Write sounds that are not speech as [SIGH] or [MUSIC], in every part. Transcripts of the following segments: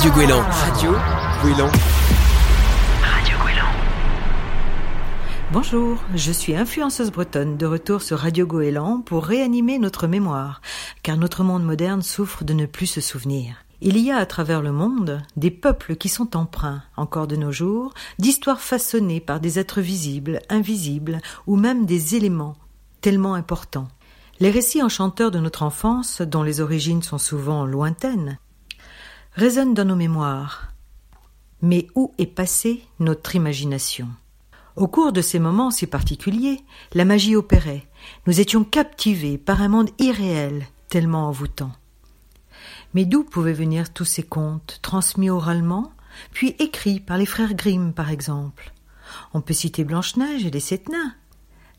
Radio Gouélan. Radio Gouélan. Radio Gouélan. Bonjour, je suis influenceuse bretonne de retour sur Radio Goéland pour réanimer notre mémoire, car notre monde moderne souffre de ne plus se souvenir. Il y a à travers le monde des peuples qui sont empreints, encore de nos jours, d'histoires façonnées par des êtres visibles, invisibles, ou même des éléments tellement importants. Les récits enchanteurs de notre enfance, dont les origines sont souvent lointaines, résonnent dans nos mémoires. Mais où est passée notre imagination? Au cours de ces moments si particuliers, la magie opérait. Nous étions captivés par un monde irréel, tellement envoûtant. Mais d'où pouvaient venir tous ces contes, transmis oralement, puis écrits par les frères Grimm, par exemple? On peut citer Blanche-Neige et les Sept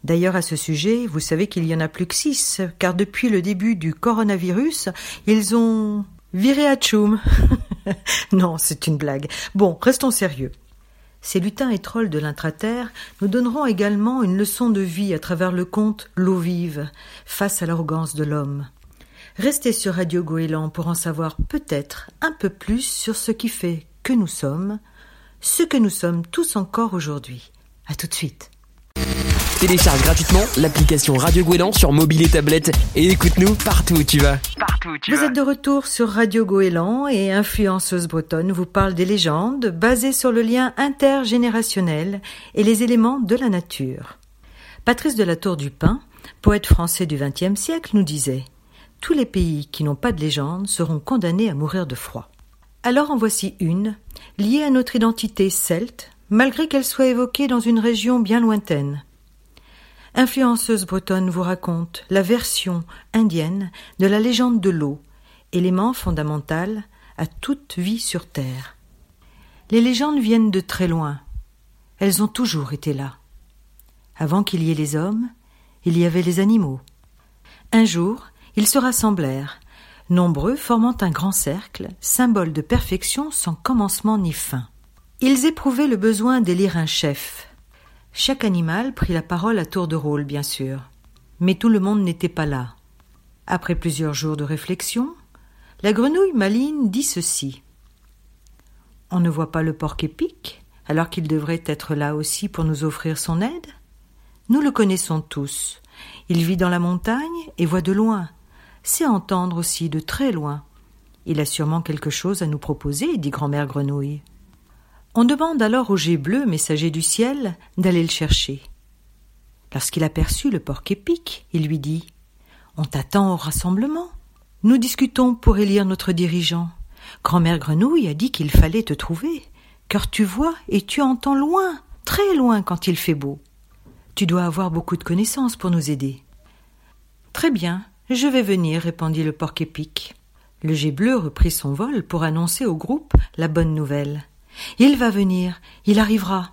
D'ailleurs, à ce sujet, vous savez qu'il y en a plus que six, car depuis le début du coronavirus, ils ont viré à Tchoum. [LAUGHS] non, c'est une blague. Bon, restons sérieux. Ces lutins et trolls de l'intraterre nous donneront également une leçon de vie à travers le conte L'eau vive, face à l'arrogance de l'homme. Restez sur Radio Goéland pour en savoir peut-être un peu plus sur ce qui fait que nous sommes, ce que nous sommes tous encore aujourd'hui. À tout de suite. Télécharge gratuitement l'application Radio Gouélan sur mobile et tablette et écoute-nous partout où tu vas. Partout où tu Vous vas. êtes de retour sur Radio Goéland et Influenceuse Bretonne vous parle des légendes basées sur le lien intergénérationnel et les éléments de la nature. Patrice de la Tour du Pin, poète français du XXe siècle, nous disait Tous les pays qui n'ont pas de légende seront condamnés à mourir de froid. Alors en voici une, liée à notre identité celte, malgré qu'elle soit évoquée dans une région bien lointaine. Influenceuse bretonne vous raconte la version indienne de la légende de l'eau, élément fondamental à toute vie sur Terre. Les légendes viennent de très loin. Elles ont toujours été là. Avant qu'il y ait les hommes, il y avait les animaux. Un jour, ils se rassemblèrent, nombreux formant un grand cercle, symbole de perfection sans commencement ni fin. Ils éprouvaient le besoin d'élire un chef. Chaque animal prit la parole à tour de rôle, bien sûr. Mais tout le monde n'était pas là. Après plusieurs jours de réflexion, la grenouille maligne dit ceci. On ne voit pas le porc épic, alors qu'il devrait être là aussi pour nous offrir son aide Nous le connaissons tous. Il vit dans la montagne et voit de loin, sait entendre aussi de très loin. Il a sûrement quelque chose à nous proposer, dit grand-mère grenouille. On demande alors au jet bleu, messager du ciel, d'aller le chercher. Lorsqu'il aperçut le porc épic, il lui dit On t'attend au rassemblement. Nous discutons pour élire notre dirigeant. Grand-mère Grenouille a dit qu'il fallait te trouver, car tu vois et tu entends loin, très loin quand il fait beau. Tu dois avoir beaucoup de connaissances pour nous aider. Très bien, je vais venir, répondit le porc épic. Le jet bleu reprit son vol pour annoncer au groupe la bonne nouvelle. Il va venir, il arrivera.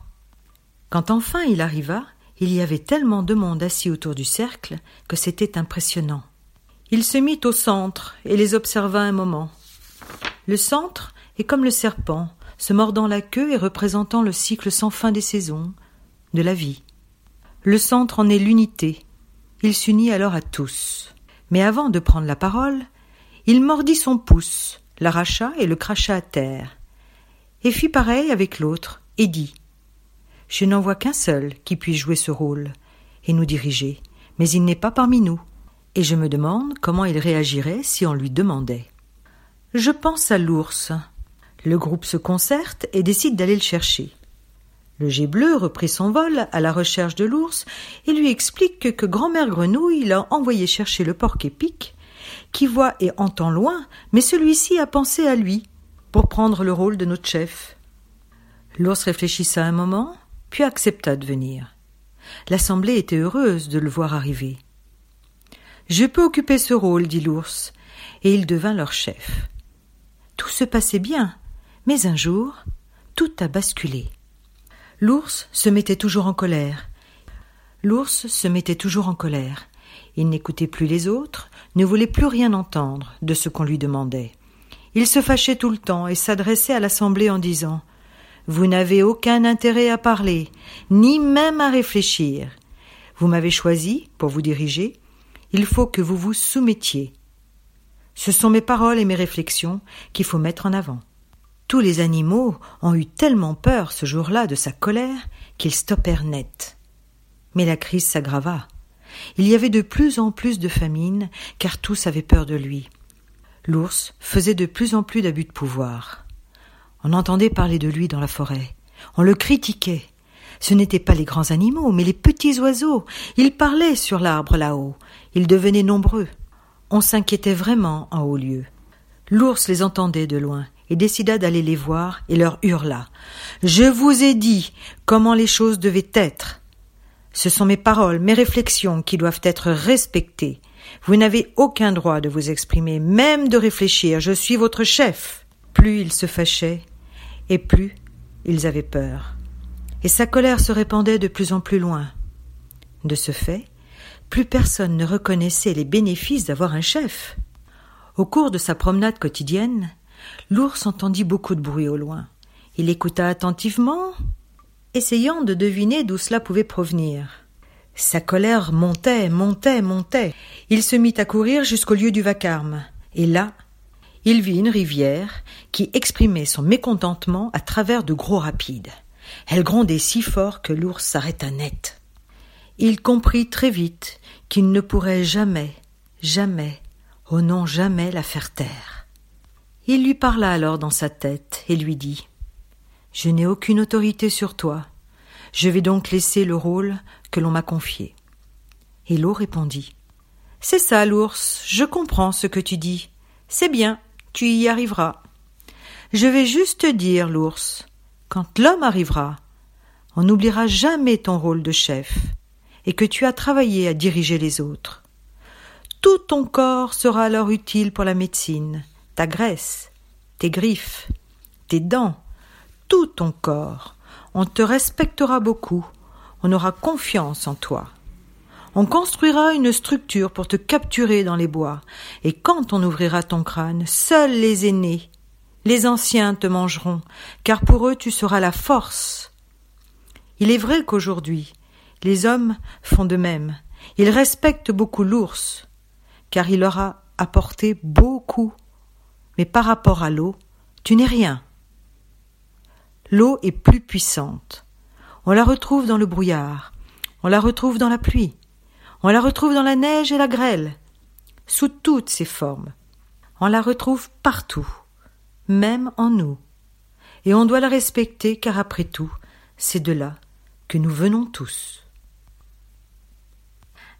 Quand enfin il arriva, il y avait tellement de monde assis autour du cercle que c'était impressionnant. Il se mit au centre et les observa un moment. Le centre est comme le serpent, se mordant la queue et représentant le cycle sans fin des saisons, de la vie. Le centre en est l'unité. Il s'unit alors à tous. Mais avant de prendre la parole, il mordit son pouce, l'arracha et le cracha à terre et fit pareil avec l'autre, et dit Je n'en vois qu'un seul qui puisse jouer ce rôle et nous diriger, mais il n'est pas parmi nous, et je me demande comment il réagirait si on lui demandait. Je pense à l'ours. Le groupe se concerte et décide d'aller le chercher. Le jet bleu reprit son vol à la recherche de l'ours et lui explique que grand-mère grenouille l'a envoyé chercher le porc épic, qui voit et entend loin, mais celui-ci a pensé à lui pour prendre le rôle de notre chef. L'ours réfléchissa un moment, puis accepta de venir. L'assemblée était heureuse de le voir arriver. Je peux occuper ce rôle, dit l'ours, et il devint leur chef. Tout se passait bien, mais un jour, tout a basculé. L'ours se mettait toujours en colère. L'ours se mettait toujours en colère. Il n'écoutait plus les autres, ne voulait plus rien entendre de ce qu'on lui demandait. Il se fâchait tout le temps et s'adressait à l'assemblée en disant Vous n'avez aucun intérêt à parler, ni même à réfléchir. Vous m'avez choisi pour vous diriger, il faut que vous vous soumettiez. Ce sont mes paroles et mes réflexions qu'il faut mettre en avant. Tous les animaux ont eu tellement peur ce jour-là de sa colère qu'ils stoppèrent net. Mais la crise s'aggrava. Il y avait de plus en plus de famine, car tous avaient peur de lui. L'ours faisait de plus en plus d'abus de pouvoir. On entendait parler de lui dans la forêt. On le critiquait. Ce n'étaient pas les grands animaux, mais les petits oiseaux. Ils parlaient sur l'arbre là-haut. Ils devenaient nombreux. On s'inquiétait vraiment en haut lieu. L'ours les entendait de loin et décida d'aller les voir et leur hurla. Je vous ai dit comment les choses devaient être. Ce sont mes paroles, mes réflexions qui doivent être respectées. Vous n'avez aucun droit de vous exprimer, même de réfléchir. Je suis votre chef. Plus ils se fâchaient, et plus ils avaient peur. Et sa colère se répandait de plus en plus loin. De ce fait, plus personne ne reconnaissait les bénéfices d'avoir un chef. Au cours de sa promenade quotidienne, l'ours entendit beaucoup de bruit au loin. Il écouta attentivement, essayant de deviner d'où cela pouvait provenir. Sa colère montait, montait, montait. Il se mit à courir jusqu'au lieu du vacarme. Et là, il vit une rivière qui exprimait son mécontentement à travers de gros rapides. Elle grondait si fort que l'ours s'arrêta net. Il comprit très vite qu'il ne pourrait jamais, jamais, oh non jamais la faire taire. Il lui parla alors dans sa tête et lui dit Je n'ai aucune autorité sur toi. Je vais donc laisser le rôle que l'on m'a confié. Et l'eau répondit C'est ça, l'ours, je comprends ce que tu dis. C'est bien, tu y arriveras. Je vais juste te dire, l'ours, quand l'homme arrivera, on n'oubliera jamais ton rôle de chef et que tu as travaillé à diriger les autres. Tout ton corps sera alors utile pour la médecine, ta graisse, tes griffes, tes dents, tout ton corps. On te respectera beaucoup, on aura confiance en toi. On construira une structure pour te capturer dans les bois, et quand on ouvrira ton crâne, seuls les aînés, les anciens te mangeront, car pour eux tu seras la force. Il est vrai qu'aujourd'hui, les hommes font de même. Ils respectent beaucoup l'ours, car il leur a apporté beaucoup. Mais par rapport à l'eau, tu n'es rien. L'eau est plus puissante. On la retrouve dans le brouillard, on la retrouve dans la pluie, on la retrouve dans la neige et la grêle, sous toutes ses formes. On la retrouve partout, même en nous. Et on doit la respecter car après tout, c'est de là que nous venons tous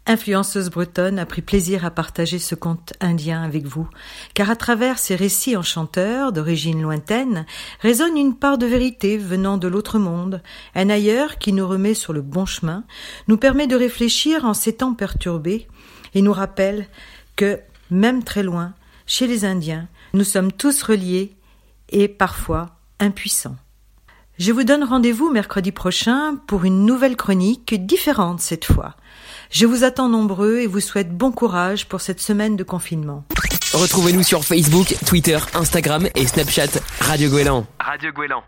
influenceuse bretonne, a pris plaisir à partager ce conte indien avec vous, car à travers ces récits enchanteurs d'origine lointaine résonne une part de vérité venant de l'autre monde, un ailleurs qui nous remet sur le bon chemin, nous permet de réfléchir en ces temps perturbés, et nous rappelle que, même très loin, chez les Indiens, nous sommes tous reliés et parfois impuissants. Je vous donne rendez-vous mercredi prochain pour une nouvelle chronique différente cette fois. Je vous attends nombreux et vous souhaite bon courage pour cette semaine de confinement. Retrouvez-nous sur Facebook, Twitter, Instagram et Snapchat Radio Gouélan. Radio Gouélan.